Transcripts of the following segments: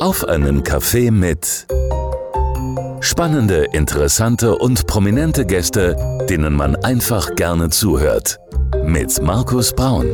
Auf einen Kaffee mit spannende, interessante und prominente Gäste, denen man einfach gerne zuhört. Mit Markus Braun.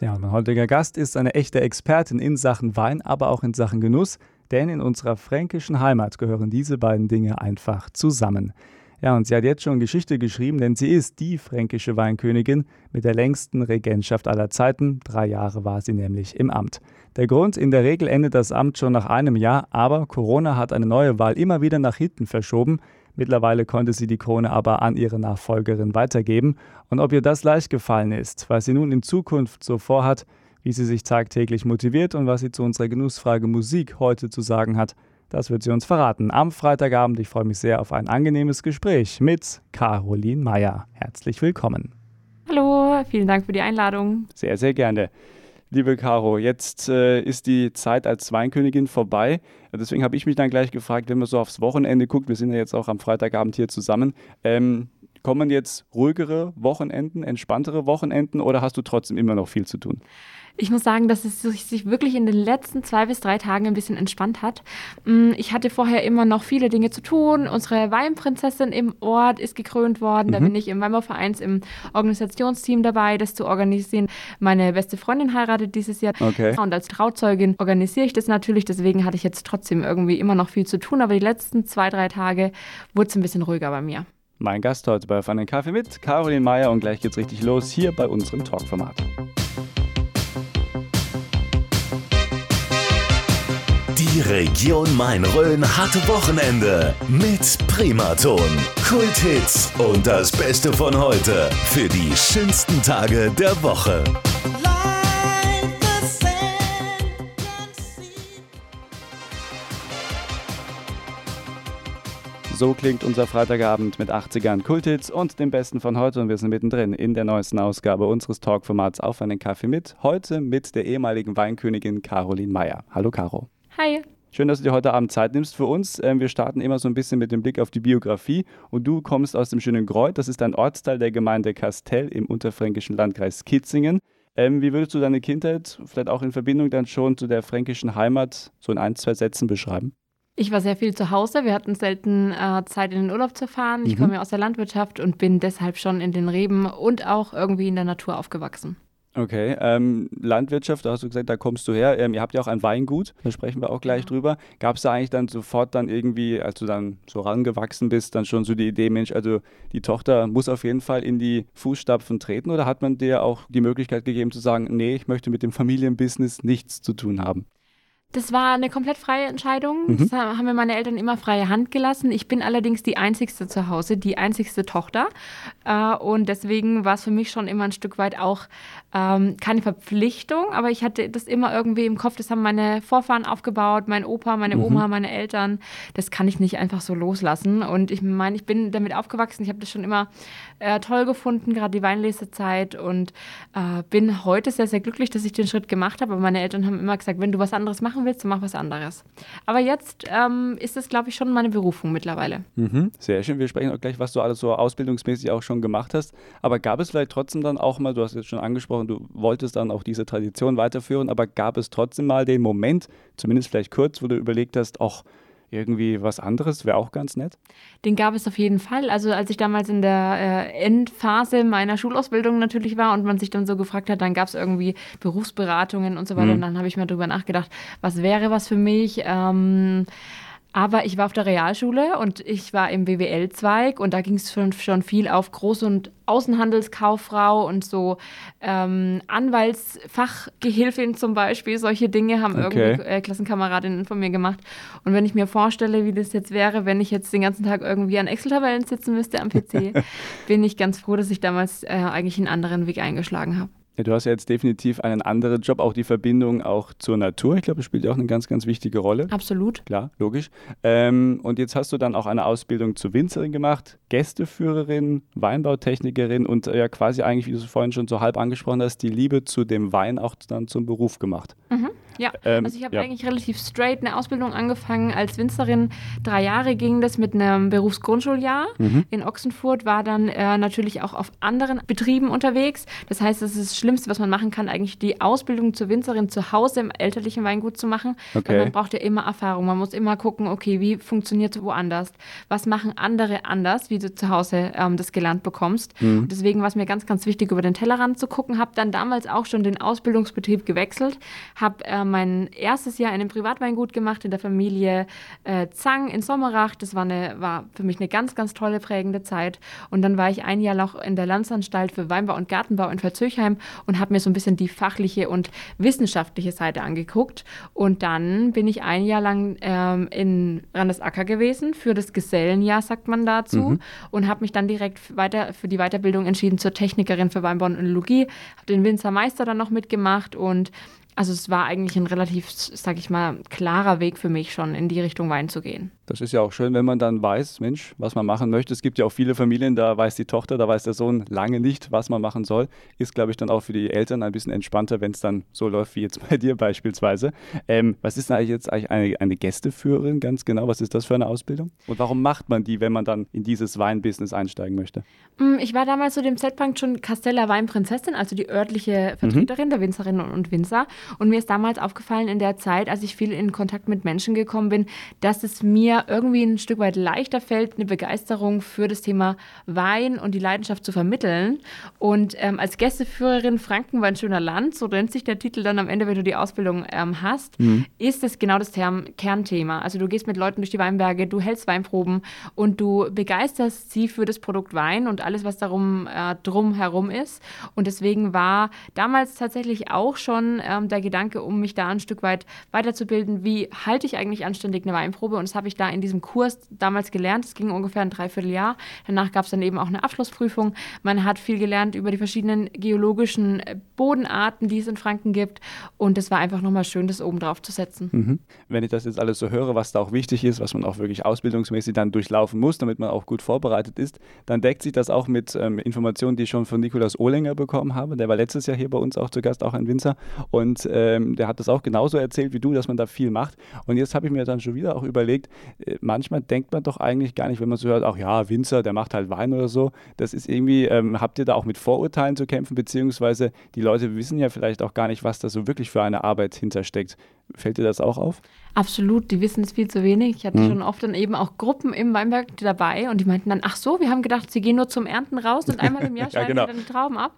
Ja, mein heutiger Gast ist eine echte Expertin in Sachen Wein, aber auch in Sachen Genuss, denn in unserer fränkischen Heimat gehören diese beiden Dinge einfach zusammen. Ja, und sie hat jetzt schon Geschichte geschrieben, denn sie ist die fränkische Weinkönigin mit der längsten Regentschaft aller Zeiten. Drei Jahre war sie nämlich im Amt. Der Grund, in der Regel endet das Amt schon nach einem Jahr, aber Corona hat eine neue Wahl immer wieder nach hinten verschoben. Mittlerweile konnte sie die Krone aber an ihre Nachfolgerin weitergeben. Und ob ihr das leicht gefallen ist, was sie nun in Zukunft so vorhat, wie sie sich tagtäglich motiviert und was sie zu unserer Genussfrage Musik heute zu sagen hat, das wird sie uns verraten. Am Freitagabend, ich freue mich sehr auf ein angenehmes Gespräch mit Caroline Meyer. Herzlich willkommen. Hallo, vielen Dank für die Einladung. Sehr, sehr gerne. Liebe Caro, jetzt äh, ist die Zeit als Weinkönigin vorbei. Deswegen habe ich mich dann gleich gefragt, wenn man so aufs Wochenende guckt, wir sind ja jetzt auch am Freitagabend hier zusammen, ähm, kommen jetzt ruhigere Wochenenden, entspanntere Wochenenden oder hast du trotzdem immer noch viel zu tun? Ich muss sagen, dass es sich wirklich in den letzten zwei bis drei Tagen ein bisschen entspannt hat. Mm, ich hatte vorher immer noch viele Dinge zu tun. Unsere Weinprinzessin im Ort ist gekrönt worden. Mhm. Da bin ich im Weinbauvereins im Organisationsteam dabei, das zu organisieren. Meine beste Freundin heiratet dieses Jahr. Okay. Und als Trauzeugin organisiere ich das natürlich. Deswegen hatte ich jetzt trotzdem irgendwie immer noch viel zu tun. Aber die letzten zwei, drei Tage wurde es ein bisschen ruhiger bei mir. Mein Gast heute bei Fun Kaffee mit Caroline Meyer und gleich geht's richtig los hier bei unserem Talkformat. Die Region Main-Rhön hat Wochenende mit Primaton, Kulthits und das Beste von heute für die schönsten Tage der Woche. So klingt unser Freitagabend mit 80ern Kulthits und dem Besten von heute. Und wir sind mittendrin in der neuesten Ausgabe unseres Talkformats Auf einen Kaffee mit. Heute mit der ehemaligen Weinkönigin Caroline Meyer. Hallo Caro. Hi. Schön, dass du dir heute Abend Zeit nimmst für uns. Ähm, wir starten immer so ein bisschen mit dem Blick auf die Biografie. Und du kommst aus dem schönen Greuth. Das ist ein Ortsteil der Gemeinde Kastell im unterfränkischen Landkreis Kitzingen. Ähm, wie würdest du deine Kindheit vielleicht auch in Verbindung dann schon zu der fränkischen Heimat so in ein, zwei Sätzen beschreiben? Ich war sehr viel zu Hause. Wir hatten selten äh, Zeit, in den Urlaub zu fahren. Ich mhm. komme ja aus der Landwirtschaft und bin deshalb schon in den Reben und auch irgendwie in der Natur aufgewachsen. Okay, ähm, Landwirtschaft, da hast du gesagt, da kommst du her. Ähm, ihr habt ja auch ein Weingut, da sprechen wir auch gleich ja. drüber. Gab es da eigentlich dann sofort dann irgendwie, als du dann so rangewachsen bist, dann schon so die Idee, Mensch, also die Tochter muss auf jeden Fall in die Fußstapfen treten oder hat man dir auch die Möglichkeit gegeben zu sagen, nee, ich möchte mit dem Familienbusiness nichts zu tun haben? Das war eine komplett freie Entscheidung. Mhm. Das haben mir meine Eltern immer freie Hand gelassen. Ich bin allerdings die einzigste zu Hause, die einzigste Tochter. Äh, und deswegen war es für mich schon immer ein Stück weit auch ähm, keine Verpflichtung, aber ich hatte das immer irgendwie im Kopf. Das haben meine Vorfahren aufgebaut, mein Opa, meine mhm. Oma, meine Eltern. Das kann ich nicht einfach so loslassen. Und ich meine, ich bin damit aufgewachsen. Ich habe das schon immer äh, toll gefunden, gerade die Weinlesezeit. Und äh, bin heute sehr, sehr glücklich, dass ich den Schritt gemacht habe. Aber meine Eltern haben immer gesagt, wenn du was anderes machen willst, dann mach was anderes. Aber jetzt ähm, ist es, glaube ich, schon meine Berufung mittlerweile. Mhm. Sehr schön. Wir sprechen auch gleich, was du alles so ausbildungsmäßig auch schon gemacht hast. Aber gab es vielleicht trotzdem dann auch mal, du hast jetzt schon angesprochen, du wolltest dann auch diese Tradition weiterführen, aber gab es trotzdem mal den Moment, zumindest vielleicht kurz, wo du überlegt hast, auch irgendwie was anderes wäre auch ganz nett? Den gab es auf jeden Fall. Also als ich damals in der äh, Endphase meiner Schulausbildung natürlich war und man sich dann so gefragt hat, dann gab es irgendwie Berufsberatungen und so weiter. Mhm. Und dann habe ich mir darüber nachgedacht, was wäre was für mich? Ähm, aber ich war auf der Realschule und ich war im BWL-Zweig und da ging es schon, schon viel auf Groß- und Außenhandelskauffrau und so ähm, Anwaltsfachgehilfin zum Beispiel. Solche Dinge haben okay. irgendwie äh, Klassenkameradinnen von mir gemacht. Und wenn ich mir vorstelle, wie das jetzt wäre, wenn ich jetzt den ganzen Tag irgendwie an Excel-Tabellen sitzen müsste am PC, bin ich ganz froh, dass ich damals äh, eigentlich einen anderen Weg eingeschlagen habe. Ja, du hast ja jetzt definitiv einen anderen Job, auch die Verbindung auch zur Natur. Ich glaube, das spielt ja auch eine ganz, ganz wichtige Rolle. Absolut. Klar, logisch. Ähm, und jetzt hast du dann auch eine Ausbildung zur Winzerin gemacht, Gästeführerin, Weinbautechnikerin und äh, ja quasi eigentlich, wie du es vorhin schon so halb angesprochen hast, die Liebe zu dem Wein auch dann zum Beruf gemacht. Mhm. Ja, ähm, also ich habe ja. eigentlich relativ straight eine Ausbildung angefangen als Winzerin. Drei Jahre ging das mit einem Berufsgrundschuljahr mhm. in Ochsenfurt, war dann äh, natürlich auch auf anderen Betrieben unterwegs. Das heißt, das ist das Schlimmste, was man machen kann, eigentlich die Ausbildung zur Winzerin zu Hause im elterlichen Weingut zu machen. Okay. Weil man braucht ja immer Erfahrung. Man muss immer gucken, okay, wie funktioniert es woanders? Was machen andere anders, wie du zu Hause ähm, das gelernt bekommst? Mhm. deswegen war es mir ganz, ganz wichtig, über den Tellerrand zu gucken. Habe dann damals auch schon den Ausbildungsbetrieb gewechselt, habe äh, mein erstes Jahr in einem Privatweingut gemacht in der Familie äh, Zang in Sommerach. Das war, eine, war für mich eine ganz, ganz tolle, prägende Zeit. Und dann war ich ein Jahr noch in der Landsanstalt für Weinbau und Gartenbau in Verzöchheim und habe mir so ein bisschen die fachliche und wissenschaftliche Seite angeguckt. Und dann bin ich ein Jahr lang ähm, in Randesacker gewesen für das Gesellenjahr, sagt man dazu, mhm. und habe mich dann direkt weiter für die Weiterbildung entschieden zur Technikerin für Weinbau und Önologie. Habe den Winzermeister dann noch mitgemacht und also es war eigentlich ein relativ, sag ich mal, klarer Weg für mich schon in die Richtung Wein zu gehen. Das ist ja auch schön, wenn man dann weiß, Mensch, was man machen möchte. Es gibt ja auch viele Familien, da weiß die Tochter, da weiß der Sohn lange nicht, was man machen soll. Ist, glaube ich, dann auch für die Eltern ein bisschen entspannter, wenn es dann so läuft wie jetzt bei dir beispielsweise. Ähm, was ist denn eigentlich jetzt eigentlich eine, eine Gästeführerin ganz genau? Was ist das für eine Ausbildung? Und warum macht man die, wenn man dann in dieses Weinbusiness einsteigen möchte? Mm, ich war damals zu dem Zeitpunkt schon Castella Weinprinzessin, also die örtliche Vertreterin mhm. der Winzerinnen und Winzer. Und mir ist damals aufgefallen in der Zeit, als ich viel in Kontakt mit Menschen gekommen bin, dass es mir irgendwie ein Stück weit leichter fällt, eine Begeisterung für das Thema Wein und die Leidenschaft zu vermitteln. Und ähm, als Gästeführerin Franken war ein schöner Land, so nennt sich der Titel dann am Ende, wenn du die Ausbildung ähm, hast, mhm. ist es genau das Term Kernthema. Also du gehst mit Leuten durch die Weinberge, du hältst Weinproben und du begeisterst sie für das Produkt Wein und alles, was darum äh, drum herum ist. Und deswegen war damals tatsächlich auch schon ähm, der Gedanke, um mich da ein Stück weit weiterzubilden, wie halte ich eigentlich anständig eine Weinprobe. Und das habe ich da in diesem Kurs damals gelernt. Es ging ungefähr ein Dreivierteljahr. Danach gab es dann eben auch eine Abschlussprüfung. Man hat viel gelernt über die verschiedenen geologischen äh, Bodenarten, die es in Franken gibt. Und es war einfach nochmal schön, das oben drauf zu setzen. Mhm. Wenn ich das jetzt alles so höre, was da auch wichtig ist, was man auch wirklich ausbildungsmäßig dann durchlaufen muss, damit man auch gut vorbereitet ist, dann deckt sich das auch mit ähm, Informationen, die ich schon von Nikolaus Ohlinger bekommen habe. Der war letztes Jahr hier bei uns auch zu Gast, auch ein Winzer. Und ähm, der hat das auch genauso erzählt wie du, dass man da viel macht. Und jetzt habe ich mir dann schon wieder auch überlegt, manchmal denkt man doch eigentlich gar nicht, wenn man so hört, ach ja, Winzer, der macht halt Wein oder so. Das ist irgendwie, ähm, habt ihr da auch mit Vorurteilen zu kämpfen, beziehungsweise die Leute wissen ja vielleicht auch gar nicht, was da so wirklich für eine Arbeit hintersteckt. Fällt dir das auch auf? Absolut, die wissen es viel zu wenig. Ich hatte mhm. schon oft dann eben auch Gruppen im Weinberg dabei und die meinten dann, ach so, wir haben gedacht, sie gehen nur zum Ernten raus und einmal im Jahr schneiden ja, genau. dann die Trauben ab.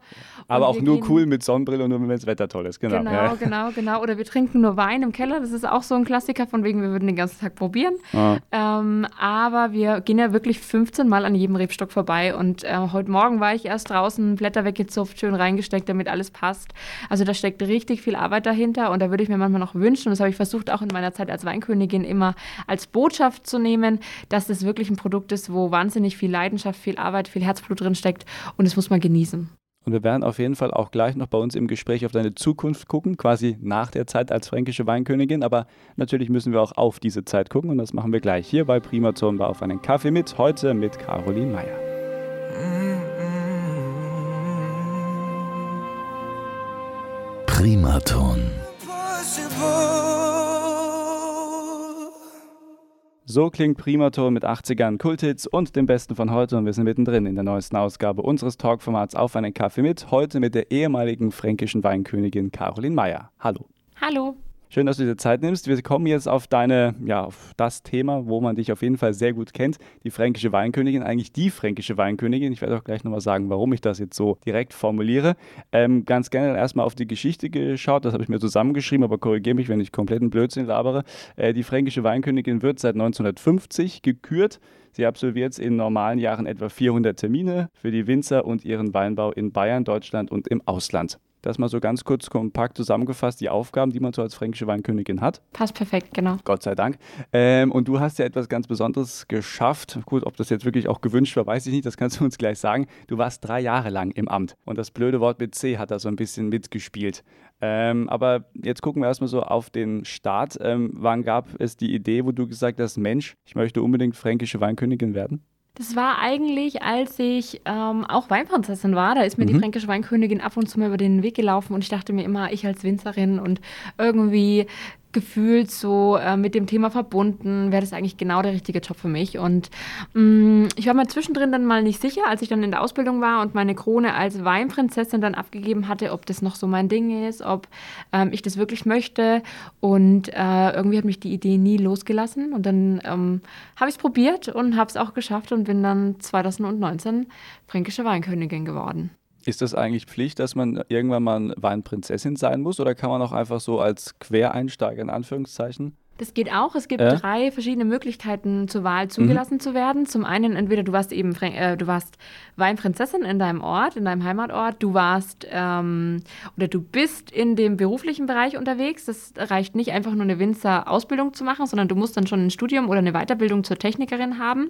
Aber auch nur cool mit Sonnenbrille und nur wenn das Wetter toll ist, genau. Genau, ja. genau, genau. Oder wir trinken nur Wein im Keller, das ist auch so ein Klassiker, von wegen, wir würden den ganzen Tag probieren. Ah. Ähm, aber wir gehen ja wirklich 15 Mal an jedem Rebstock vorbei und äh, heute Morgen war ich erst draußen, Blätter weggezupft, schön reingesteckt, damit alles passt. Also da steckt richtig viel Arbeit dahinter und da würde ich mir manchmal noch wünschen, und das habe ich versucht auch in meiner Zeit als Weinkönigin immer als Botschaft zu nehmen, dass es wirklich ein Produkt ist, wo wahnsinnig viel Leidenschaft, viel Arbeit, viel Herzblut drin steckt und das muss man genießen. Und wir werden auf jeden Fall auch gleich noch bei uns im Gespräch auf deine Zukunft gucken, quasi nach der Zeit als fränkische Weinkönigin. Aber natürlich müssen wir auch auf diese Zeit gucken und das machen wir gleich hier bei Primaton bei Auf einen Kaffee mit, heute mit Caroline Meyer. Primaton. So klingt Primaton mit 80ern, Kulthits und dem Besten von heute und wir sind mittendrin in der neuesten Ausgabe unseres Talkformats Auf einen Kaffee mit, heute mit der ehemaligen fränkischen Weinkönigin Caroline Meyer. Hallo. Hallo. Schön, dass du dir Zeit nimmst. Wir kommen jetzt auf deine, ja, auf das Thema, wo man dich auf jeden Fall sehr gut kennt. Die fränkische Weinkönigin, eigentlich die fränkische Weinkönigin. Ich werde auch gleich nochmal sagen, warum ich das jetzt so direkt formuliere. Ähm, ganz gerne erstmal auf die Geschichte geschaut. Das habe ich mir zusammengeschrieben, aber korrigiere mich, wenn ich kompletten Blödsinn labere. Äh, die fränkische Weinkönigin wird seit 1950 gekürt. Sie absolviert in normalen Jahren etwa 400 Termine für die Winzer und ihren Weinbau in Bayern, Deutschland und im Ausland. Das mal so ganz kurz kompakt zusammengefasst, die Aufgaben, die man so als fränkische Weinkönigin hat. Passt perfekt, genau. Gott sei Dank. Ähm, und du hast ja etwas ganz Besonderes geschafft. Gut, ob das jetzt wirklich auch gewünscht war, weiß ich nicht. Das kannst du uns gleich sagen. Du warst drei Jahre lang im Amt. Und das blöde Wort mit C hat da so ein bisschen mitgespielt. Ähm, aber jetzt gucken wir erstmal so auf den Start. Ähm, wann gab es die Idee, wo du gesagt hast, Mensch, ich möchte unbedingt fränkische Weinkönigin werden? Das war eigentlich, als ich ähm, auch Weinprinzessin war. Da ist mir mhm. die fränkische Weinkönigin ab und zu mal über den Weg gelaufen und ich dachte mir immer, ich als Winzerin und irgendwie gefühlt so äh, mit dem Thema verbunden, wäre das eigentlich genau der richtige Job für mich. Und mh, mm, ich war mir zwischendrin dann mal nicht sicher, als ich dann in der Ausbildung war und meine Krone als Weinprinzessin dann abgegeben hatte, ob das noch so mein Ding ist, ob ähm, ich das wirklich möchte. Und äh, irgendwie hat mich die Idee nie losgelassen. Und dann ähm, habe ich es probiert und habe es auch geschafft und bin dann 2019 fränkische Weinkönigin geworden. Ist das eigentlich Pflicht, dass man irgendwann mal Weinprinzessin sein muss oder kann man auch einfach so als Quereinsteiger in Anführungszeichen? Das geht auch. Es gibt äh? drei verschiedene Möglichkeiten zur Wahl zugelassen mhm. zu werden. Zum einen entweder du warst eben äh, du warst Weinprinzessin in deinem Ort, in deinem Heimatort. Du warst ähm, oder du bist in dem beruflichen Bereich unterwegs. Das reicht nicht einfach nur eine Winzer-Ausbildung zu machen, sondern du musst dann schon ein Studium oder eine Weiterbildung zur Technikerin haben.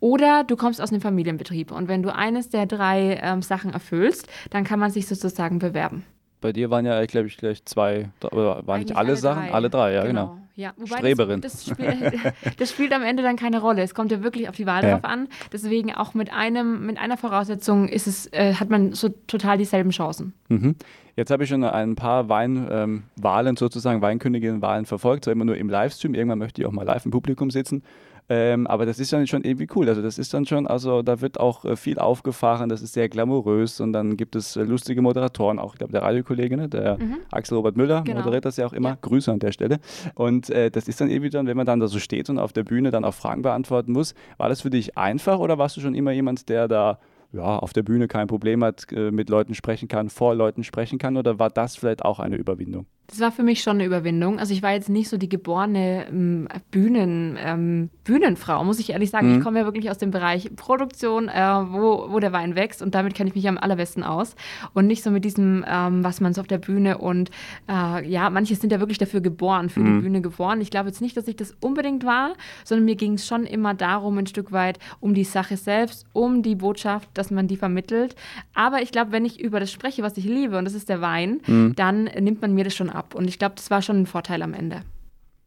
Oder du kommst aus einem Familienbetrieb und wenn du eines der drei ähm, Sachen erfüllst, dann kann man sich sozusagen bewerben. Bei dir waren ja, glaube ich, gleich zwei, oder waren nicht alle, alle Sachen? Drei. Alle drei, ja, genau. genau. Ja, Streberin. Das, das, spielt, das, spielt, am Ende dann keine Rolle. Es kommt ja wirklich auf die Wahl ja. drauf an. Deswegen auch mit einem, mit einer Voraussetzung ist es, äh, hat man so total dieselben Chancen. Mhm. Jetzt habe ich schon ein paar Weinwahlen ähm, sozusagen, Weinköniginnenwahlen verfolgt, zwar immer nur im Livestream. Irgendwann möchte ich auch mal live im Publikum sitzen. Ähm, aber das ist dann schon irgendwie cool. Also das ist dann schon, also da wird auch äh, viel aufgefahren, das ist sehr glamourös und dann gibt es äh, lustige Moderatoren, auch ich glaube der Radiokollege, ne, der mhm. Axel Robert Müller genau. moderiert das ja auch immer. Ja. Grüße an der Stelle. Und äh, das ist dann irgendwie dann, wenn man dann da so steht und auf der Bühne dann auch Fragen beantworten muss, war das für dich einfach oder warst du schon immer jemand, der da ja, auf der Bühne kein Problem hat, äh, mit Leuten sprechen kann, vor Leuten sprechen kann oder war das vielleicht auch eine Überwindung? Das war für mich schon eine Überwindung. Also ich war jetzt nicht so die geborene ähm, Bühnen, ähm, Bühnenfrau, muss ich ehrlich sagen. Mhm. Ich komme ja wirklich aus dem Bereich Produktion, äh, wo, wo der Wein wächst und damit kenne ich mich am allerbesten aus. Und nicht so mit diesem, ähm, was man so auf der Bühne und äh, ja, manche sind ja wirklich dafür geboren, für mhm. die Bühne geboren. Ich glaube jetzt nicht, dass ich das unbedingt war, sondern mir ging es schon immer darum, ein Stück weit um die Sache selbst, um die Botschaft, dass man die vermittelt. Aber ich glaube, wenn ich über das spreche, was ich liebe, und das ist der Wein, mhm. dann nimmt man mir das schon ab. Und ich glaube, das war schon ein Vorteil am Ende.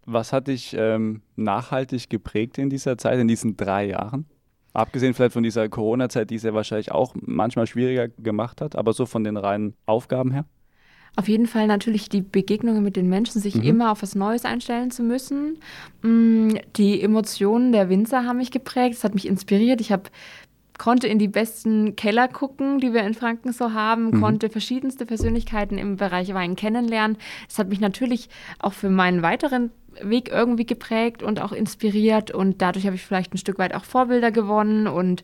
Was hat dich ähm, nachhaltig geprägt in dieser Zeit, in diesen drei Jahren? Abgesehen vielleicht von dieser Corona-Zeit, die es ja wahrscheinlich auch manchmal schwieriger gemacht hat, aber so von den reinen Aufgaben her? Auf jeden Fall natürlich die Begegnungen mit den Menschen, sich mhm. immer auf was Neues einstellen zu müssen. Mm, die Emotionen der Winzer haben mich geprägt, es hat mich inspiriert. Ich habe konnte in die besten Keller gucken, die wir in Franken so haben, mhm. konnte verschiedenste Persönlichkeiten im Bereich Wein kennenlernen. Das hat mich natürlich auch für meinen weiteren Weg irgendwie geprägt und auch inspiriert und dadurch habe ich vielleicht ein Stück weit auch Vorbilder gewonnen und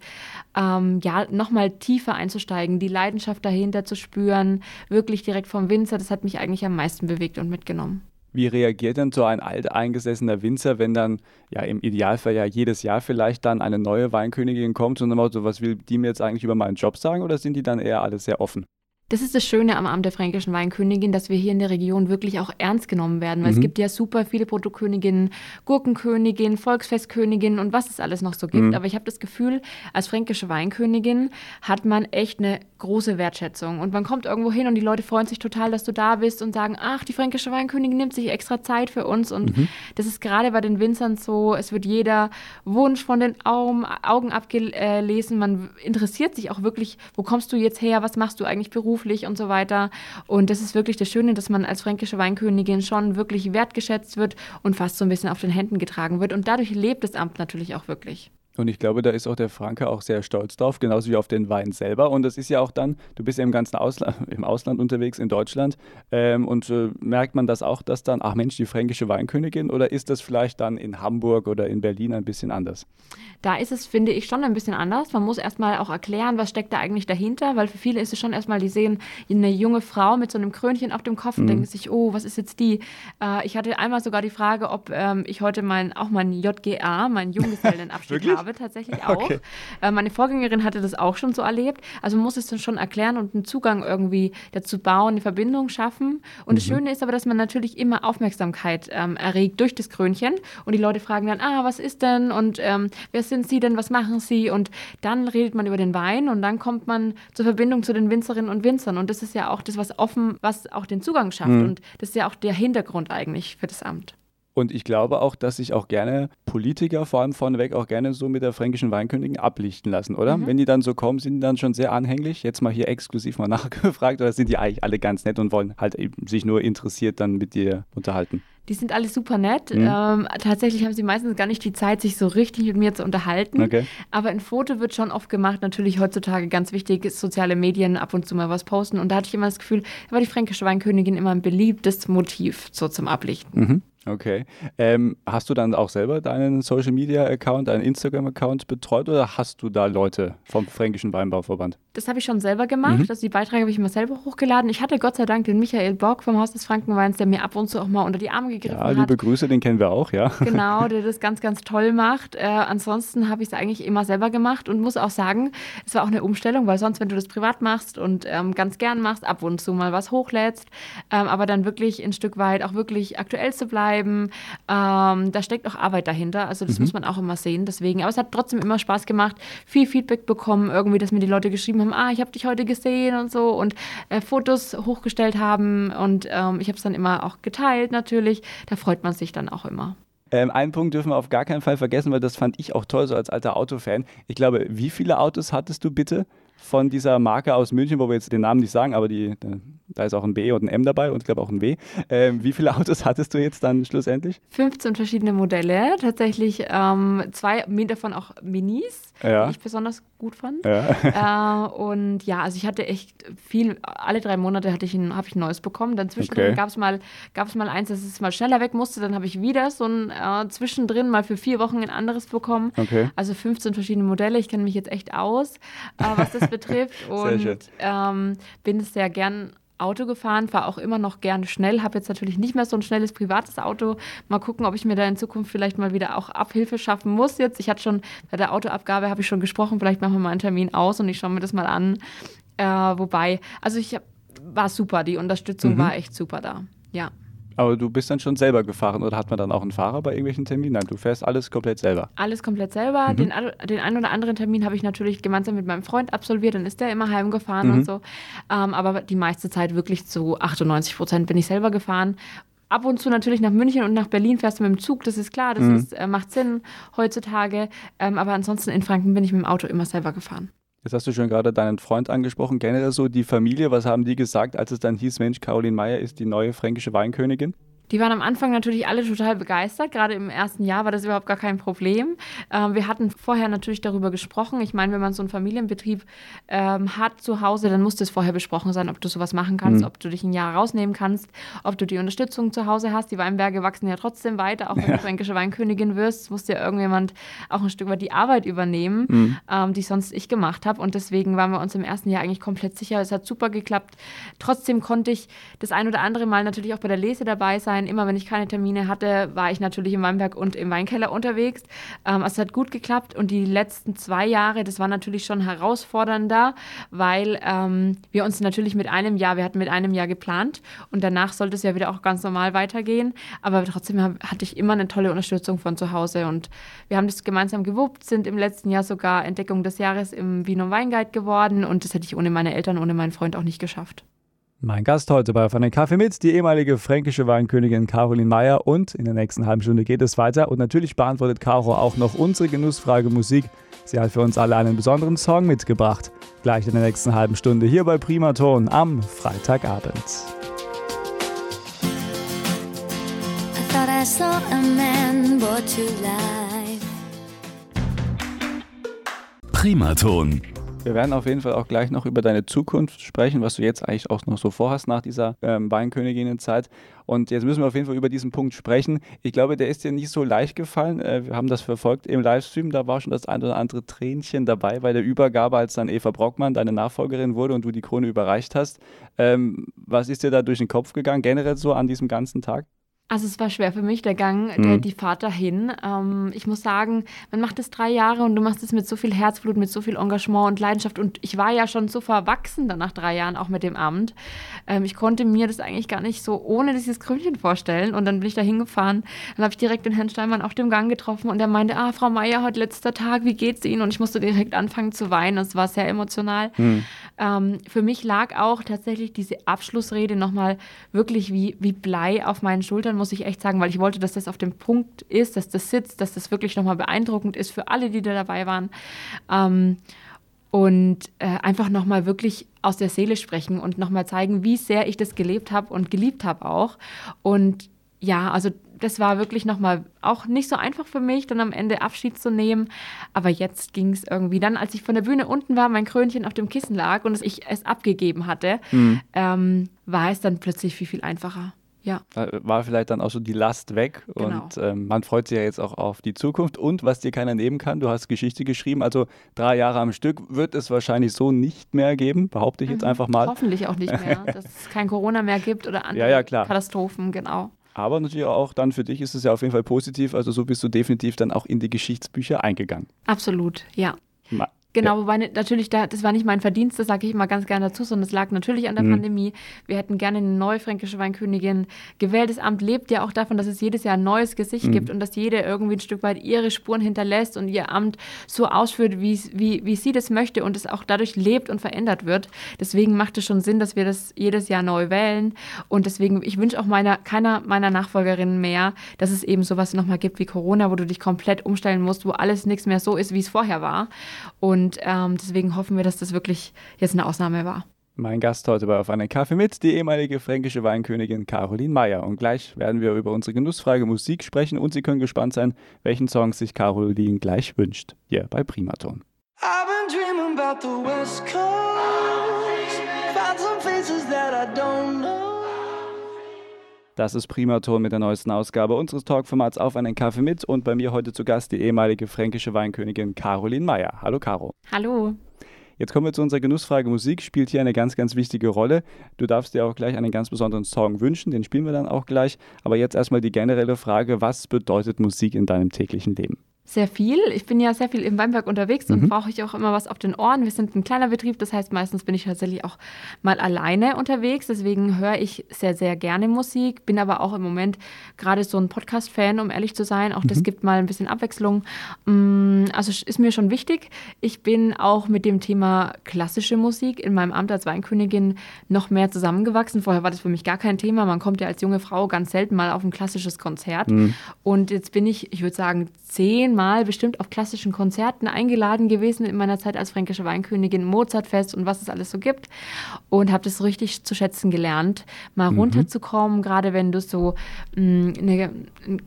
ähm, ja, nochmal tiefer einzusteigen, die Leidenschaft dahinter zu spüren, wirklich direkt vom Winzer, das hat mich eigentlich am meisten bewegt und mitgenommen. Wie reagiert denn so ein alteingesessener Winzer, wenn dann ja im Idealfall ja jedes Jahr vielleicht dann eine neue Weinkönigin kommt und dann so, was will die mir jetzt eigentlich über meinen Job sagen oder sind die dann eher alle sehr offen? Das ist das Schöne am Amt der fränkischen Weinkönigin, dass wir hier in der Region wirklich auch ernst genommen werden, weil mhm. es gibt ja super viele Produktköniginnen, Gurkenköniginnen, Volksfestköniginnen und was es alles noch so gibt. Mhm. Aber ich habe das Gefühl, als fränkische Weinkönigin hat man echt eine große Wertschätzung und man kommt irgendwo hin und die Leute freuen sich total, dass du da bist und sagen, ach, die fränkische Weinkönigin nimmt sich extra Zeit für uns und mhm. das ist gerade bei den Winzern so, es wird jeder Wunsch von den Augen, Augen abgelesen, man interessiert sich auch wirklich, wo kommst du jetzt her, was machst du eigentlich beruflich? Beruflich und so weiter. Und das ist wirklich das Schöne, dass man als fränkische Weinkönigin schon wirklich wertgeschätzt wird und fast so ein bisschen auf den Händen getragen wird. Und dadurch lebt das Amt natürlich auch wirklich. Und ich glaube, da ist auch der Franke auch sehr stolz drauf, genauso wie auf den Wein selber. Und das ist ja auch dann, du bist ja im ganzen Ausland, im Ausland unterwegs, in Deutschland. Ähm, und äh, merkt man das auch, dass dann, ach Mensch, die fränkische Weinkönigin? Oder ist das vielleicht dann in Hamburg oder in Berlin ein bisschen anders? Da ist es, finde ich, schon ein bisschen anders. Man muss erstmal auch erklären, was steckt da eigentlich dahinter, weil für viele ist es schon erstmal, die sehen eine junge Frau mit so einem Krönchen auf dem Kopf und mhm. denken sich, oh, was ist jetzt die? Äh, ich hatte einmal sogar die Frage, ob ähm, ich heute mein, auch mein JGA, meinen Junggesellenabschied habe, tatsächlich auch. Okay. Äh, meine Vorgängerin hatte das auch schon so erlebt. Also man muss es dann schon erklären und einen Zugang irgendwie dazu bauen, eine Verbindung schaffen. Und mhm. das Schöne ist aber, dass man natürlich immer Aufmerksamkeit ähm, erregt durch das Krönchen und die Leute fragen dann, ah, was ist denn und ähm, wer sind Sie denn, was machen Sie? Und dann redet man über den Wein und dann kommt man zur Verbindung zu den Winzerinnen und Winzern. Und das ist ja auch das, was offen, was auch den Zugang schafft. Mhm. Und das ist ja auch der Hintergrund eigentlich für das Amt. Und ich glaube auch, dass sich auch gerne Politiker vor allem vorneweg auch gerne so mit der fränkischen Weinkönigin ablichten lassen, oder? Mhm. Wenn die dann so kommen, sind die dann schon sehr anhänglich. Jetzt mal hier exklusiv mal nachgefragt oder sind die eigentlich alle ganz nett und wollen halt eben sich nur interessiert dann mit dir unterhalten? Die sind alle super nett. Mhm. Ähm, tatsächlich haben sie meistens gar nicht die Zeit, sich so richtig mit mir zu unterhalten. Okay. Aber ein Foto wird schon oft gemacht. Natürlich heutzutage ganz wichtig, ist soziale Medien ab und zu mal was posten. Und da hatte ich immer das Gefühl, da war die fränkische Weinkönigin immer ein beliebtes Motiv so zum Ablichten. Mhm. Okay. Ähm, hast du dann auch selber deinen Social Media Account, deinen Instagram Account betreut oder hast du da Leute vom Fränkischen Weinbauverband? Das habe ich schon selber gemacht. Mhm. Also die Beiträge habe ich immer selber hochgeladen. Ich hatte Gott sei Dank den Michael Bock vom Haus des Frankenweins, der mir ab und zu auch mal unter die Arme gegriffen hat. Ja, liebe Grüße, den kennen wir auch, ja. Genau, der das ganz, ganz toll macht. Äh, ansonsten habe ich es eigentlich immer selber gemacht und muss auch sagen, es war auch eine Umstellung, weil sonst, wenn du das privat machst und ähm, ganz gern machst, ab und zu mal was hochlädst, ähm, aber dann wirklich ein Stück weit auch wirklich aktuell zu bleiben, ähm, da steckt auch Arbeit dahinter. Also das mhm. muss man auch immer sehen. Deswegen, aber es hat trotzdem immer Spaß gemacht, viel Feedback bekommen, irgendwie, dass mir die Leute geschrieben haben, ah, ich habe dich heute gesehen und so und äh, Fotos hochgestellt haben und ähm, ich habe es dann immer auch geteilt natürlich. Da freut man sich dann auch immer. Ähm, einen Punkt dürfen wir auf gar keinen Fall vergessen, weil das fand ich auch toll, so als alter Autofan. Ich glaube, wie viele Autos hattest du bitte von dieser Marke aus München, wo wir jetzt den Namen nicht sagen, aber die, da ist auch ein B und ein M dabei und ich glaube auch ein W. Ähm, wie viele Autos hattest du jetzt dann schlussendlich? 15 verschiedene Modelle, tatsächlich ähm, zwei davon auch Minis, ja. die ich besonders gut fand. Ja. Äh, und ja, also ich hatte echt viel, alle drei Monate hatte ich ein, habe ich ein neues bekommen. Dann zwischendrin okay. gab es mal, mal eins, dass es mal schneller weg musste. Dann habe ich wieder so ein äh, zwischendrin mal für vier Wochen ein anderes bekommen. Okay. Also 15 verschiedene Modelle. Ich kenne mich jetzt echt aus, äh, was das betrifft. und ähm, bin sehr gern Auto gefahren, fahre auch immer noch gerne schnell, habe jetzt natürlich nicht mehr so ein schnelles privates Auto. Mal gucken, ob ich mir da in Zukunft vielleicht mal wieder auch Abhilfe schaffen muss jetzt. Ich hatte schon bei der Autoabgabe habe ich schon gesprochen, vielleicht machen wir mal einen Termin aus und ich schaue mir das mal an. Äh, wobei, also ich hab, war super, die Unterstützung mhm. war echt super da. Ja. Aber du bist dann schon selber gefahren oder hat man dann auch einen Fahrer bei irgendwelchen Terminen? Nein, du fährst alles komplett selber. Alles komplett selber. Mhm. Den, den einen oder anderen Termin habe ich natürlich gemeinsam mit meinem Freund absolviert, dann ist der immer heimgefahren mhm. und so. Ähm, aber die meiste Zeit wirklich zu 98 Prozent bin ich selber gefahren ab und zu natürlich nach München und nach Berlin fährst du mit dem Zug, das ist klar, das mhm. ist, äh, macht Sinn heutzutage. Ähm, aber ansonsten in Franken bin ich mit dem Auto immer selber gefahren. Jetzt hast du schon gerade deinen Freund angesprochen. Generell so die Familie, was haben die gesagt, als es dann hieß, Mensch, Caroline Meyer ist die neue fränkische Weinkönigin? Die waren am Anfang natürlich alle total begeistert. Gerade im ersten Jahr war das überhaupt gar kein Problem. Ähm, wir hatten vorher natürlich darüber gesprochen. Ich meine, wenn man so einen Familienbetrieb ähm, hat zu Hause, dann muss das vorher besprochen sein, ob du sowas machen kannst, mhm. ob du dich ein Jahr rausnehmen kannst, ob du die Unterstützung zu Hause hast. Die Weinberge wachsen ja trotzdem weiter, auch wenn du fränkische Weinkönigin wirst, muss ja irgendjemand auch ein Stück weit die Arbeit übernehmen, mhm. ähm, die sonst ich gemacht habe. Und deswegen waren wir uns im ersten Jahr eigentlich komplett sicher. Es hat super geklappt. Trotzdem konnte ich das ein oder andere Mal natürlich auch bei der Lese dabei sein sein. Immer wenn ich keine Termine hatte, war ich natürlich im Weinberg und im Weinkeller unterwegs. Ähm, es hat gut geklappt und die letzten zwei Jahre, das war natürlich schon herausfordernder, weil ähm, wir uns natürlich mit einem Jahr, wir hatten mit einem Jahr geplant und danach sollte es ja wieder auch ganz normal weitergehen. Aber trotzdem hatte ich immer eine tolle Unterstützung von zu Hause und wir haben das gemeinsam gewuppt, sind im letzten Jahr sogar Entdeckung des Jahres im Wiener Weinguide geworden und das hätte ich ohne meine Eltern, ohne meinen Freund auch nicht geschafft. Mein Gast heute bei Von den Kaffee mit, die ehemalige fränkische Weinkönigin Caroline Meyer. Und in der nächsten halben Stunde geht es weiter. Und natürlich beantwortet Caro auch noch unsere Genussfrage Musik. Sie hat für uns alle einen besonderen Song mitgebracht. Gleich in der nächsten halben Stunde hier bei Primaton am Freitagabend. Primaton wir werden auf jeden Fall auch gleich noch über deine Zukunft sprechen, was du jetzt eigentlich auch noch so vorhast nach dieser ähm, Weinköniginnenzeit. Und jetzt müssen wir auf jeden Fall über diesen Punkt sprechen. Ich glaube, der ist dir nicht so leicht gefallen. Äh, wir haben das verfolgt im Livestream. Da war schon das ein oder andere Tränchen dabei bei der Übergabe, als dann Eva Brockmann deine Nachfolgerin wurde und du die Krone überreicht hast. Ähm, was ist dir da durch den Kopf gegangen, generell so an diesem ganzen Tag? Also es war schwer für mich, der Gang, der, mhm. die Fahrt dahin. Ähm, ich muss sagen, man macht es drei Jahre und du machst es mit so viel Herzblut, mit so viel Engagement und Leidenschaft. Und ich war ja schon so verwachsen dann nach drei Jahren auch mit dem Amt. Ähm, ich konnte mir das eigentlich gar nicht so ohne dieses Krümchen vorstellen. Und dann bin ich da hingefahren. Dann habe ich direkt den Herrn Steinmann auf dem Gang getroffen und er meinte, ah, Frau Meier, heute letzter Tag, wie geht's Ihnen? Und ich musste direkt anfangen zu weinen. Es war sehr emotional. Mhm. Ähm, für mich lag auch tatsächlich diese Abschlussrede nochmal wirklich wie, wie Blei auf meinen Schultern muss ich echt sagen, weil ich wollte, dass das auf dem Punkt ist, dass das sitzt, dass das wirklich nochmal beeindruckend ist für alle, die da dabei waren. Ähm, und äh, einfach nochmal wirklich aus der Seele sprechen und nochmal zeigen, wie sehr ich das gelebt habe und geliebt habe auch. Und ja, also das war wirklich nochmal auch nicht so einfach für mich, dann am Ende Abschied zu nehmen. Aber jetzt ging es irgendwie. Dann, als ich von der Bühne unten war, mein Krönchen auf dem Kissen lag und ich es abgegeben hatte, mhm. ähm, war es dann plötzlich viel, viel einfacher. Ja. War vielleicht dann auch so die Last weg genau. und ähm, man freut sich ja jetzt auch auf die Zukunft. Und was dir keiner nehmen kann, du hast Geschichte geschrieben, also drei Jahre am Stück wird es wahrscheinlich so nicht mehr geben, behaupte ich jetzt mhm. einfach mal. Hoffentlich auch nicht mehr, dass es kein Corona mehr gibt oder andere ja, ja, Katastrophen, genau. Aber natürlich auch dann für dich ist es ja auf jeden Fall positiv. Also so bist du definitiv dann auch in die Geschichtsbücher eingegangen. Absolut, ja. Genau, ja. wobei natürlich, da, das war nicht mein Verdienst, das sage ich immer ganz gerne dazu, sondern es lag natürlich an der mhm. Pandemie. Wir hätten gerne eine neue fränkische Weinkönigin gewählt. Das Amt lebt ja auch davon, dass es jedes Jahr ein neues Gesicht mhm. gibt und dass jede irgendwie ein Stück weit ihre Spuren hinterlässt und ihr Amt so ausführt, wie, wie, wie sie das möchte und es auch dadurch lebt und verändert wird. Deswegen macht es schon Sinn, dass wir das jedes Jahr neu wählen. Und deswegen, ich wünsche auch meiner, keiner meiner Nachfolgerinnen mehr, dass es eben sowas nochmal gibt wie Corona, wo du dich komplett umstellen musst, wo alles nichts mehr so ist, wie es vorher war. Und und ähm, deswegen hoffen wir, dass das wirklich jetzt eine Ausnahme war. Mein Gast heute bei Auf einen Kaffee mit, die ehemalige fränkische Weinkönigin Caroline Meyer. Und gleich werden wir über unsere genussfreie Musik sprechen und Sie können gespannt sein, welchen Song sich Caroline gleich wünscht. Hier bei Primaton. I've been dreaming about the West Coast. Found some faces that I don't know. Das ist Primaton mit der neuesten Ausgabe unseres Talkformats Auf einen Kaffee mit und bei mir heute zu Gast die ehemalige fränkische Weinkönigin Caroline Meyer. Hallo Caro. Hallo. Jetzt kommen wir zu unserer Genussfrage. Musik spielt hier eine ganz, ganz wichtige Rolle. Du darfst dir auch gleich einen ganz besonderen Song wünschen, den spielen wir dann auch gleich. Aber jetzt erstmal die generelle Frage, was bedeutet Musik in deinem täglichen Leben? Sehr viel. Ich bin ja sehr viel im Weinberg unterwegs und mhm. brauche ich auch immer was auf den Ohren. Wir sind ein kleiner Betrieb, das heißt, meistens bin ich tatsächlich auch mal alleine unterwegs. Deswegen höre ich sehr, sehr gerne Musik, bin aber auch im Moment gerade so ein Podcast-Fan, um ehrlich zu sein. Auch mhm. das gibt mal ein bisschen Abwechslung. Mm, also ist mir schon wichtig. Ich bin auch mit dem Thema klassische Musik in meinem Amt als Weinkönigin noch mehr zusammengewachsen. Vorher war das für mich gar kein Thema. Man kommt ja als junge Frau ganz selten mal auf ein klassisches Konzert. Mhm. Und jetzt bin ich, ich würde sagen, zehn Mal bestimmt auf klassischen Konzerten eingeladen gewesen in meiner Zeit als fränkische Weinkönigin, Mozartfest und was es alles so gibt. Und habe das richtig zu schätzen gelernt, mal mhm. runterzukommen, gerade wenn du so mh, mm, eine,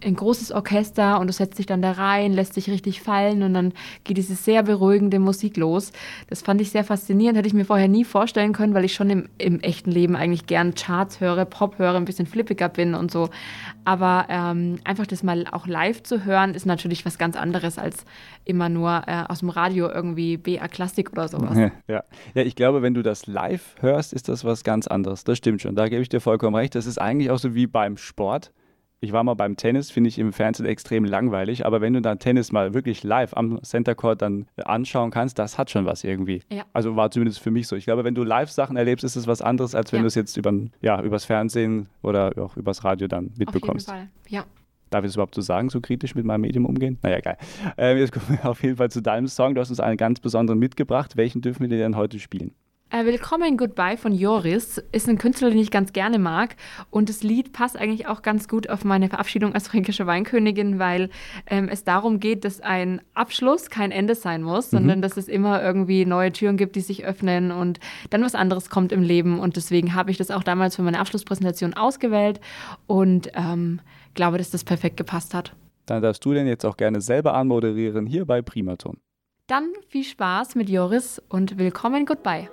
ein großes Orchester und du setzt dich dann da rein, lässt dich richtig fallen und dann geht diese sehr beruhigende Musik los. Das fand ich sehr faszinierend, hätte ich mir vorher nie vorstellen können, weil ich schon im, im echten Leben eigentlich gern Charts höre, Pop höre, ein bisschen flippiger bin und so. Aber ähm, einfach das mal auch live zu hören, ist natürlich was ganz anderes als immer nur äh, aus dem Radio irgendwie BA Klassik oder sowas. Ja. ja, ich glaube, wenn du das live hörst, ist das was ganz anderes. Das stimmt schon. Da gebe ich dir vollkommen recht. Das ist eigentlich auch so wie beim Sport. Ich war mal beim Tennis, finde ich im Fernsehen extrem langweilig, aber wenn du dann Tennis mal wirklich live am Center Court dann anschauen kannst, das hat schon was irgendwie. Ja. Also war zumindest für mich so. Ich glaube, wenn du Live-Sachen erlebst, ist es was anderes, als wenn ja. du es jetzt über, ja, übers Fernsehen oder auch übers Radio dann mitbekommst. Auf jeden Fall, ja. Darf ich es überhaupt so sagen, so kritisch mit meinem Medium umgehen? Naja, geil. Ähm, jetzt kommen wir auf jeden Fall zu deinem Song. Du hast uns einen ganz besonderen mitgebracht. Welchen dürfen wir dir denn heute spielen? Äh, Willkommen Goodbye von Joris ist ein Künstler, den ich ganz gerne mag. Und das Lied passt eigentlich auch ganz gut auf meine Verabschiedung als fränkische Weinkönigin, weil ähm, es darum geht, dass ein Abschluss kein Ende sein muss, mhm. sondern dass es immer irgendwie neue Türen gibt, die sich öffnen und dann was anderes kommt im Leben. Und deswegen habe ich das auch damals für meine Abschlusspräsentation ausgewählt und ähm, glaube, dass das perfekt gepasst hat. Dann darfst du denn jetzt auch gerne selber anmoderieren hier bei Primaton. Dann viel Spaß mit Joris und willkommen Goodbye.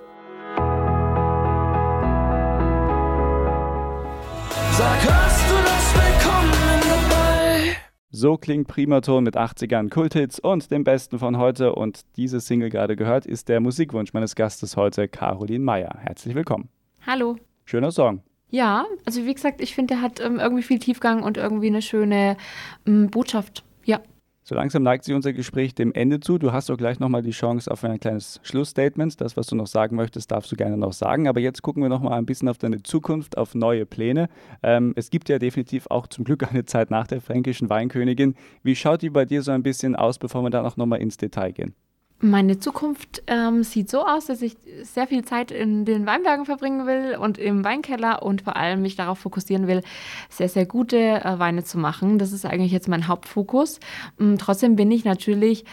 Sag, hörst du das Willkommen dabei? So klingt Primaton mit 80ern Kulthits und dem Besten von heute. Und diese Single gerade gehört, ist der Musikwunsch meines Gastes heute, Caroline Meyer. Herzlich willkommen. Hallo. Schöner Song. Ja, also wie gesagt, ich finde, der hat ähm, irgendwie viel Tiefgang und irgendwie eine schöne ähm, Botschaft. Ja. So langsam neigt sich unser Gespräch dem Ende zu. Du hast doch gleich nochmal die Chance auf ein kleines Schlussstatement. Das, was du noch sagen möchtest, darfst du gerne noch sagen. Aber jetzt gucken wir nochmal ein bisschen auf deine Zukunft, auf neue Pläne. Ähm, es gibt ja definitiv auch zum Glück eine Zeit nach der fränkischen Weinkönigin. Wie schaut die bei dir so ein bisschen aus, bevor wir dann auch nochmal ins Detail gehen? Meine Zukunft ähm, sieht so aus, dass ich sehr viel Zeit in den Weinbergen verbringen will und im Weinkeller und vor allem mich darauf fokussieren will, sehr, sehr gute äh, Weine zu machen. Das ist eigentlich jetzt mein Hauptfokus. Ähm, trotzdem bin ich natürlich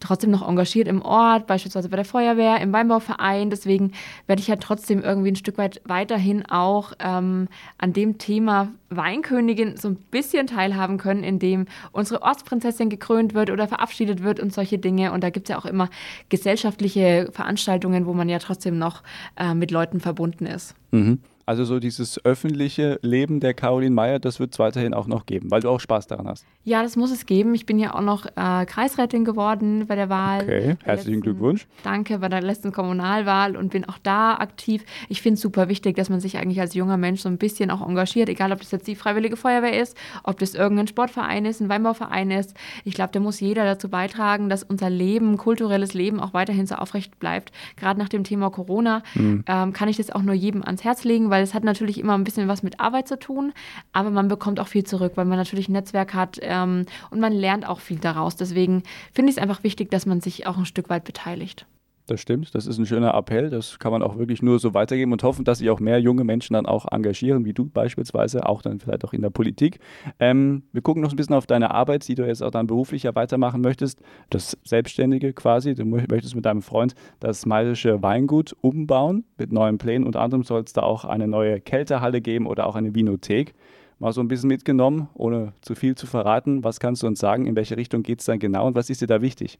trotzdem noch engagiert im Ort, beispielsweise bei der Feuerwehr, im Weinbauverein. Deswegen werde ich ja trotzdem irgendwie ein Stück weit weiterhin auch ähm, an dem Thema Weinkönigin so ein bisschen teilhaben können, indem unsere Ortsprinzessin gekrönt wird oder verabschiedet wird und solche Dinge. Und da gibt es ja auch immer gesellschaftliche Veranstaltungen, wo man ja trotzdem noch äh, mit Leuten verbunden ist. Mhm. Also so dieses öffentliche Leben der Caroline Meyer, das wird es weiterhin auch noch geben, weil du auch Spaß daran hast. Ja, das muss es geben. Ich bin ja auch noch äh, Kreisrätin geworden bei der Wahl. Okay, herzlichen letzten, Glückwunsch. Danke, bei der letzten Kommunalwahl und bin auch da aktiv. Ich finde es super wichtig, dass man sich eigentlich als junger Mensch so ein bisschen auch engagiert, egal ob das jetzt die Freiwillige Feuerwehr ist, ob das irgendein Sportverein ist, ein Weinbauverein ist. Ich glaube, da muss jeder dazu beitragen, dass unser Leben, kulturelles Leben auch weiterhin so aufrecht bleibt. Gerade nach dem Thema Corona mhm. ähm, kann ich das auch nur jedem ans Herz legen, weil weil es hat natürlich immer ein bisschen was mit Arbeit zu tun, aber man bekommt auch viel zurück, weil man natürlich ein Netzwerk hat ähm, und man lernt auch viel daraus. Deswegen finde ich es einfach wichtig, dass man sich auch ein Stück weit beteiligt. Das stimmt, das ist ein schöner Appell. Das kann man auch wirklich nur so weitergeben und hoffen, dass sich auch mehr junge Menschen dann auch engagieren, wie du beispielsweise, auch dann vielleicht auch in der Politik. Ähm, wir gucken noch ein bisschen auf deine Arbeit, die du jetzt auch dann beruflicher weitermachen möchtest. Das Selbstständige quasi. Du möchtest mit deinem Freund das Maisische Weingut umbauen mit neuen Plänen. Unter anderem soll es da auch eine neue Kältehalle geben oder auch eine Vinothek. Mal so ein bisschen mitgenommen, ohne zu viel zu verraten. Was kannst du uns sagen? In welche Richtung geht es dann genau und was ist dir da wichtig?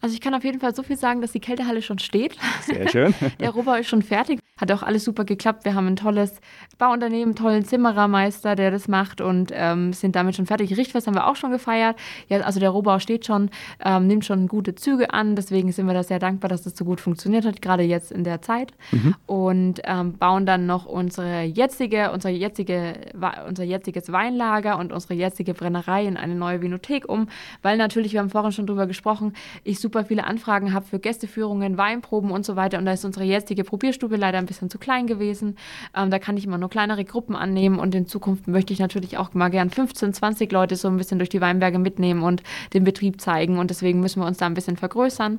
Also ich kann auf jeden Fall so viel sagen, dass die Kältehalle schon steht. Sehr schön. Der Rohbau ist schon fertig. Hat auch alles super geklappt. Wir haben ein tolles Bauunternehmen, einen tollen Zimmerermeister, der das macht und ähm, sind damit schon fertig. Richtfest haben wir auch schon gefeiert. Ja, also der Rohbau steht schon, ähm, nimmt schon gute Züge an. Deswegen sind wir da sehr dankbar, dass das so gut funktioniert hat, gerade jetzt in der Zeit. Mhm. Und ähm, bauen dann noch unsere jetzige, unsere jetzige, unser jetziges Weinlager und unsere jetzige Brennerei in eine neue Vinothek um, weil natürlich, wir haben vorhin schon drüber gesprochen, ich super viele Anfragen habe für Gästeführungen, Weinproben und so weiter. Und da ist unsere jetzige Probierstube leider ein bisschen zu klein gewesen. Ähm, da kann ich immer nur kleinere Gruppen annehmen und in Zukunft möchte ich natürlich auch mal gern 15, 20 Leute so ein bisschen durch die Weinberge mitnehmen und den Betrieb zeigen. Und deswegen müssen wir uns da ein bisschen vergrößern.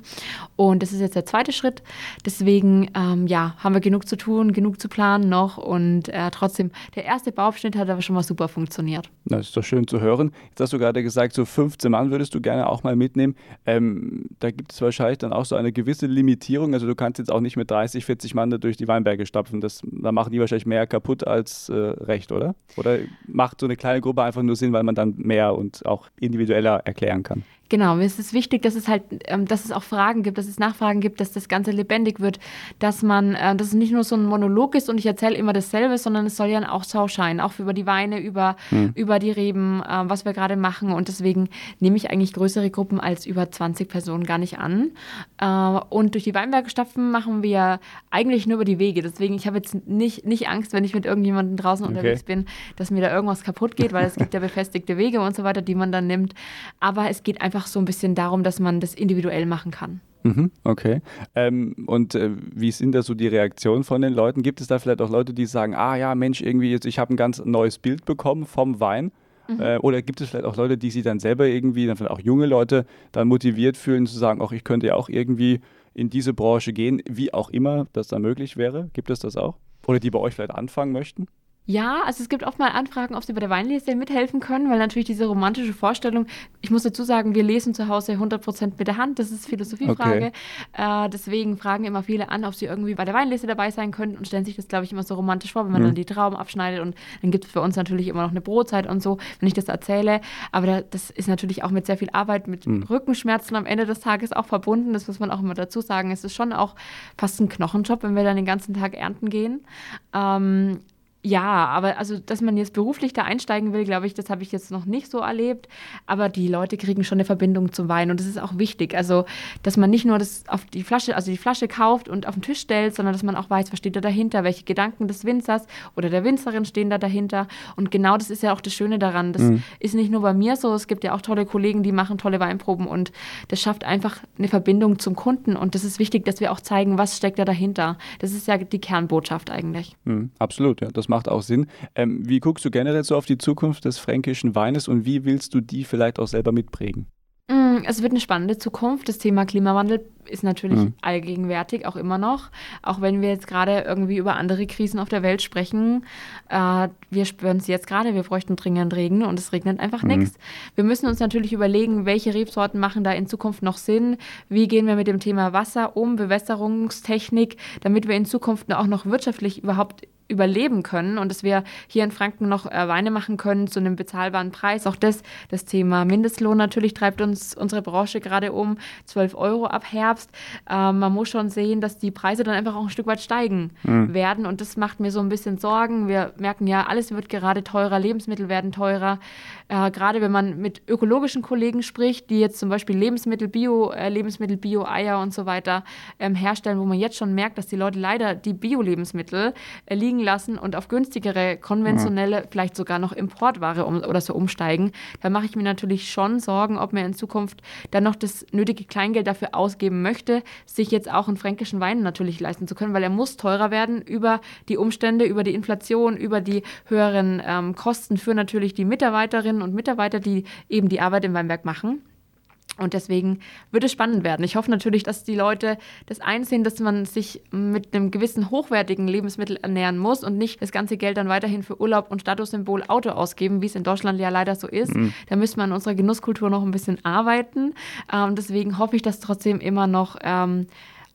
Und das ist jetzt der zweite Schritt. Deswegen, ähm, ja, haben wir genug zu tun, genug zu planen noch. Und äh, trotzdem, der erste Bauabschnitt hat aber schon mal super funktioniert. Das ist doch schön zu hören. Jetzt hast du gerade gesagt, so 15 Mann würdest du gerne auch mal mitnehmen. Ähm, da gibt es wahrscheinlich dann auch so eine gewisse Limitierung. Also du kannst jetzt auch nicht mit 30, 40 Mann da durch die Weinberge stapfen. Das, da machen die wahrscheinlich mehr kaputt als äh, recht, oder? Oder macht so eine kleine Gruppe einfach nur Sinn, weil man dann mehr und auch individueller erklären kann? Genau, mir ist es wichtig, dass es halt, ähm, dass es auch Fragen gibt, dass es Nachfragen gibt, dass das Ganze lebendig wird, dass man, äh, dass es nicht nur so ein Monolog ist und ich erzähle immer dasselbe, sondern es soll ja auch Schauschein, auch über die Weine, über, hm. über die Reben, äh, was wir gerade machen. Und deswegen nehme ich eigentlich größere Gruppen als über 20 Personen gar nicht an. Äh, und durch die Weinberge stapfen machen wir eigentlich nur über die Wege. Deswegen, ich habe jetzt nicht, nicht Angst, wenn ich mit irgendjemandem draußen okay. unterwegs bin, dass mir da irgendwas kaputt geht, weil es gibt ja befestigte Wege und so weiter, die man dann nimmt. Aber es geht einfach einfach so ein bisschen darum, dass man das individuell machen kann. Mhm, okay. Ähm, und äh, wie sind da so die Reaktionen von den Leuten? Gibt es da vielleicht auch Leute, die sagen, ah ja, Mensch, irgendwie jetzt, ich habe ein ganz neues Bild bekommen vom Wein? Mhm. Äh, oder gibt es vielleicht auch Leute, die sich dann selber irgendwie, dann vielleicht auch junge Leute, dann motiviert fühlen zu sagen, auch ich könnte ja auch irgendwie in diese Branche gehen, wie auch immer das dann möglich wäre? Gibt es das auch? Oder die bei euch vielleicht anfangen möchten? Ja, also es gibt oft mal Anfragen, ob sie bei der Weinlese mithelfen können, weil natürlich diese romantische Vorstellung, ich muss dazu sagen, wir lesen zu Hause 100% mit der Hand, das ist Philosophiefrage. Okay. Äh, deswegen fragen immer viele an, ob sie irgendwie bei der Weinlese dabei sein können und stellen sich das, glaube ich, immer so romantisch vor, wenn man mhm. dann die Trauben abschneidet und dann gibt es für uns natürlich immer noch eine Brotzeit und so, wenn ich das erzähle. Aber da, das ist natürlich auch mit sehr viel Arbeit, mit mhm. Rückenschmerzen am Ende des Tages auch verbunden. Das muss man auch immer dazu sagen. Es ist schon auch fast ein Knochenjob, wenn wir dann den ganzen Tag ernten gehen. Ähm, ja, aber also, dass man jetzt beruflich da einsteigen will, glaube ich, das habe ich jetzt noch nicht so erlebt. Aber die Leute kriegen schon eine Verbindung zum Wein und das ist auch wichtig. Also, dass man nicht nur das auf die Flasche, also die Flasche kauft und auf den Tisch stellt, sondern dass man auch weiß, was steht da dahinter, welche Gedanken des Winzers oder der Winzerin stehen da dahinter. Und genau das ist ja auch das Schöne daran. Das mhm. ist nicht nur bei mir so, es gibt ja auch tolle Kollegen, die machen tolle Weinproben und das schafft einfach eine Verbindung zum Kunden. Und das ist wichtig, dass wir auch zeigen, was steckt da dahinter. Das ist ja die Kernbotschaft eigentlich. Mhm, absolut, ja. Das macht auch Sinn. Ähm, wie guckst du generell so auf die Zukunft des fränkischen Weines und wie willst du die vielleicht auch selber mitprägen? Mm, Mm, es wird eine spannende Zukunft. Das Thema Klimawandel ist natürlich mhm. allgegenwärtig, auch immer noch. Auch wenn wir jetzt gerade irgendwie über andere Krisen auf der Welt sprechen. Äh, wir spüren es jetzt gerade, wir bräuchten dringend Regen und es regnet einfach mhm. nichts. Wir müssen uns natürlich überlegen, welche Rebsorten machen da in Zukunft noch Sinn. Wie gehen wir mit dem Thema Wasser um, Bewässerungstechnik, damit wir in Zukunft auch noch wirtschaftlich überhaupt überleben können und dass wir hier in Franken noch äh, Weine machen können zu einem bezahlbaren Preis. Auch das, das Thema Mindestlohn natürlich treibt uns unsere Branche gerade um. 12 Euro ab Herbst. Äh, man muss schon sehen, dass die Preise dann einfach auch ein Stück weit steigen mhm. werden und das macht mir so ein bisschen Sorgen. Wir merken ja, alles wird gerade teurer, Lebensmittel werden teurer. Äh, gerade wenn man mit ökologischen Kollegen spricht, die jetzt zum Beispiel Lebensmittel, Bio, äh, Lebensmittel, Bio-Eier und so weiter ähm, herstellen, wo man jetzt schon merkt, dass die Leute leider die Bio-Lebensmittel äh, liegen lassen und auf günstigere, konventionelle, vielleicht sogar noch Importware um, oder so umsteigen, da mache ich mir natürlich schon Sorgen, ob mir in Zukunft dann noch das nötige Kleingeld dafür ausgeben möchte, sich jetzt auch einen fränkischen Wein natürlich leisten zu können, weil er muss teurer werden über die Umstände, über die Inflation, über die höheren ähm, Kosten für natürlich die Mitarbeiterinnen und Mitarbeiter, die eben die Arbeit im Weinberg machen. Und deswegen wird es spannend werden. Ich hoffe natürlich, dass die Leute das einsehen, dass man sich mit einem gewissen hochwertigen Lebensmittel ernähren muss und nicht das ganze Geld dann weiterhin für Urlaub und Statussymbol Auto ausgeben, wie es in Deutschland ja leider so ist. Mhm. Da müssen wir an unserer Genusskultur noch ein bisschen arbeiten. Ähm, deswegen hoffe ich, dass trotzdem immer noch ähm,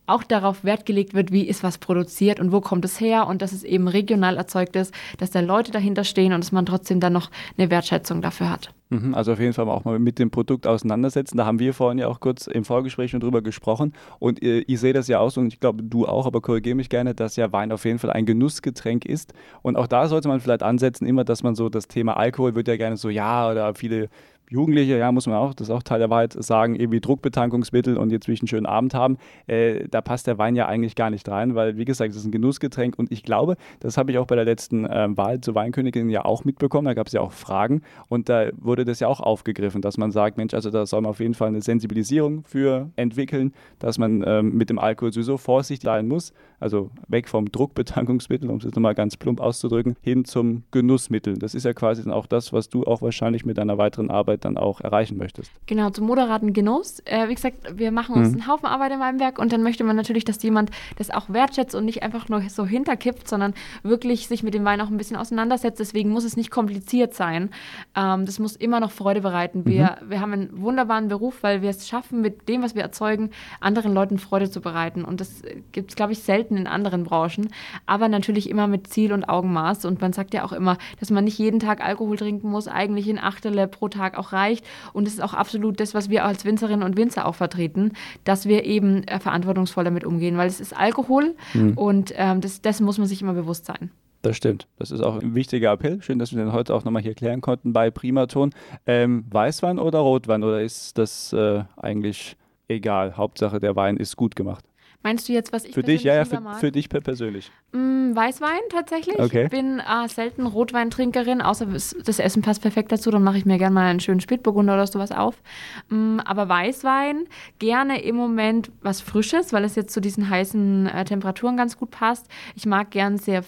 auch darauf Wert gelegt wird, wie ist was produziert und wo kommt es her und dass es eben regional erzeugt ist, dass da Leute dahinter stehen und dass man trotzdem dann noch eine Wertschätzung dafür hat. Mhm, also auf jeden Fall auch mal mit dem Produkt auseinandersetzen. Da haben wir vorhin ja auch kurz im Vorgespräch schon drüber gesprochen und ich sehe das ja aus und ich glaube du auch, aber korrigiere mich gerne, dass ja Wein auf jeden Fall ein Genussgetränk ist und auch da sollte man vielleicht ansetzen, immer, dass man so das Thema Alkohol wird ja gerne so, ja, oder viele Jugendliche, ja, muss man auch, das ist auch Teil der Wahrheit, sagen, irgendwie Druckbetankungsmittel und jetzt will ich einen schönen Abend haben. Äh, da passt der Wein ja eigentlich gar nicht rein, weil, wie gesagt, es ist ein Genussgetränk und ich glaube, das habe ich auch bei der letzten äh, Wahl zur Weinkönigin ja auch mitbekommen. Da gab es ja auch Fragen und da wurde das ja auch aufgegriffen, dass man sagt, Mensch, also da soll man auf jeden Fall eine Sensibilisierung für entwickeln, dass man ähm, mit dem Alkohol sowieso vorsichtig sein muss. Also weg vom Druckbetankungsmittel, um es jetzt nochmal ganz plump auszudrücken, hin zum Genussmittel. Das ist ja quasi dann auch das, was du auch wahrscheinlich mit deiner weiteren Arbeit Dann auch erreichen möchtest. Genau, zum moderaten Genuss. Äh, wie gesagt, wir machen uns mhm. einen Haufen Arbeit in meinem Werk und dann möchte man natürlich, dass jemand das auch wertschätzt und nicht einfach nur so hinterkippt, sondern wirklich sich mit dem Wein auch ein bisschen auseinandersetzt. Deswegen muss es nicht kompliziert sein. Ähm, das muss immer noch Freude bereiten. Wir, mhm. wir haben einen wunderbaren Beruf, weil wir es schaffen, mit dem, was wir erzeugen, anderen Leuten Freude zu bereiten. Und das gibt es, glaube ich, selten in anderen Branchen. Aber natürlich immer mit Ziel und Augenmaß. Und man sagt ja auch immer, dass man nicht jeden Tag Alkohol trinken muss, eigentlich in Achtele pro Tag auch auch reicht. Und es ist auch absolut das, was wir als Winzerinnen und Winzer auch vertreten, dass wir eben äh, verantwortungsvoll damit umgehen, weil es ist Alkohol mhm. und ähm, das, dessen muss man sich immer bewusst sein. Das stimmt. Das ist auch ein wichtiger Appell. Schön, dass wir den heute auch nochmal hier klären konnten bei Primaton. Ähm, Weißwein oder Rotwein oder ist das äh, eigentlich egal? Hauptsache, der Wein ist gut gemacht. Meinst du jetzt, was ich für dich, ja, ja, für, für, dich persönlich? Mm, Weißwein tatsächlich. Okay. Ich bin äh, selten Rotweintrinkerin, außer das Essen passt perfekt dazu. Dann mache ich mir gerne mal einen schönen Spätburgunder oder sowas auf. Mm, aber Weißwein gerne im Moment was Frisches, weil es jetzt zu diesen heißen äh, Temperaturen ganz gut passt. Ich mag gern sehr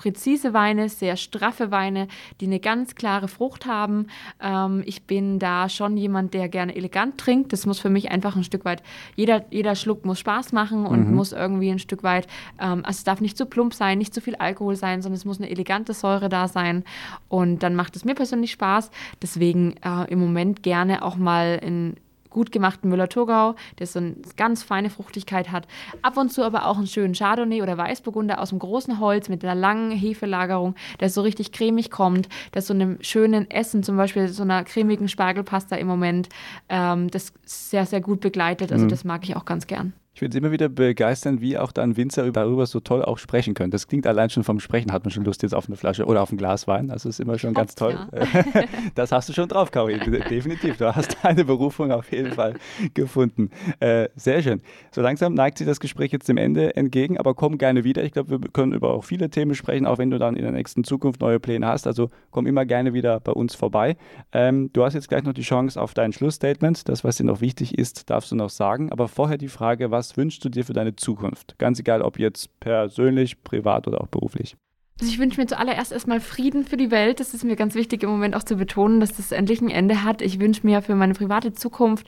präzise Weine, sehr straffe Weine, die eine ganz klare Frucht haben. Ähm, ich bin da schon jemand, der gerne elegant trinkt. Das muss für mich einfach ein Stück weit, jeder, jeder Schluck muss Spaß machen und mhm. muss irgendwie ein Stück weit, ähm, also es darf nicht zu plump sein, nicht zu viel Alkohol sein, sondern es muss eine elegante Säure da sein. Und dann macht es mir persönlich Spaß. Deswegen äh, im Moment gerne auch mal in gut gemachten Müller-Thurgau, der so eine ganz feine Fruchtigkeit hat. Ab und zu aber auch einen schönen Chardonnay oder Weißburgunder aus dem großen Holz mit einer langen Hefelagerung, der so richtig cremig kommt, der so einem schönen Essen, zum Beispiel so einer cremigen Spargelpasta im Moment, ähm, das sehr, sehr gut begleitet. Also mhm. das mag ich auch ganz gern. Ich finde es immer wieder begeisternd, wie auch dann Winzer darüber so toll auch sprechen können. Das klingt allein schon vom Sprechen, hat man schon Lust jetzt auf eine Flasche oder auf ein Glas Wein. Das ist immer schon ganz toll. Ja. Das hast du schon drauf, Kauri. Definitiv. Du hast deine Berufung auf jeden Fall gefunden. Äh, sehr schön. So langsam neigt sich das Gespräch jetzt dem Ende entgegen, aber komm gerne wieder. Ich glaube, wir können über auch viele Themen sprechen, auch wenn du dann in der nächsten Zukunft neue Pläne hast. Also komm immer gerne wieder bei uns vorbei. Ähm, du hast jetzt gleich noch die Chance auf dein Schlussstatement. Das, was dir noch wichtig ist, darfst du noch sagen. Aber vorher die Frage, was wünschst du dir für deine Zukunft? Ganz egal, ob jetzt persönlich, privat oder auch beruflich. Also ich wünsche mir zuallererst erstmal Frieden für die Welt. Das ist mir ganz wichtig im Moment auch zu betonen, dass das endlich ein Ende hat. Ich wünsche mir für meine private Zukunft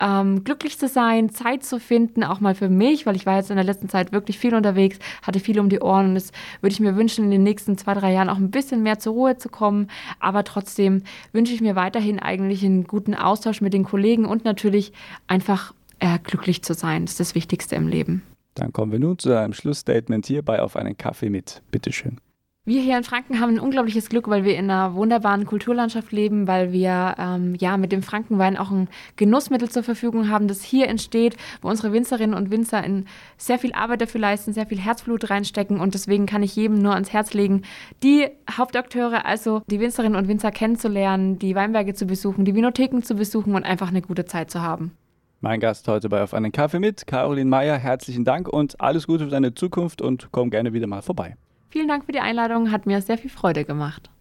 ähm, glücklich zu sein, Zeit zu finden, auch mal für mich, weil ich war jetzt in der letzten Zeit wirklich viel unterwegs, hatte viel um die Ohren und das würde ich mir wünschen, in den nächsten zwei, drei Jahren auch ein bisschen mehr zur Ruhe zu kommen. Aber trotzdem wünsche ich mir weiterhin eigentlich einen guten Austausch mit den Kollegen und natürlich einfach äh, glücklich zu sein. Das ist das Wichtigste im Leben. Dann kommen wir nun zu einem Schlussstatement hier bei Auf einen Kaffee mit. Bitteschön. Wir hier in Franken haben ein unglaubliches Glück, weil wir in einer wunderbaren Kulturlandschaft leben, weil wir ähm, ja mit dem Frankenwein auch ein Genussmittel zur Verfügung haben, das hier entsteht, wo unsere Winzerinnen und Winzer in sehr viel Arbeit dafür leisten, sehr viel Herzblut reinstecken und deswegen kann ich jedem nur ans Herz legen, die Hauptakteure, also die Winzerinnen und Winzer kennenzulernen, die Weinberge zu besuchen, die Vinotheken zu besuchen und einfach eine gute Zeit zu haben. Mein Gast heute bei Auf einen Kaffee mit, Caroline Meyer. Herzlichen Dank und alles Gute für deine Zukunft und komm gerne wieder mal vorbei. Vielen Dank für die Einladung, hat mir sehr viel Freude gemacht.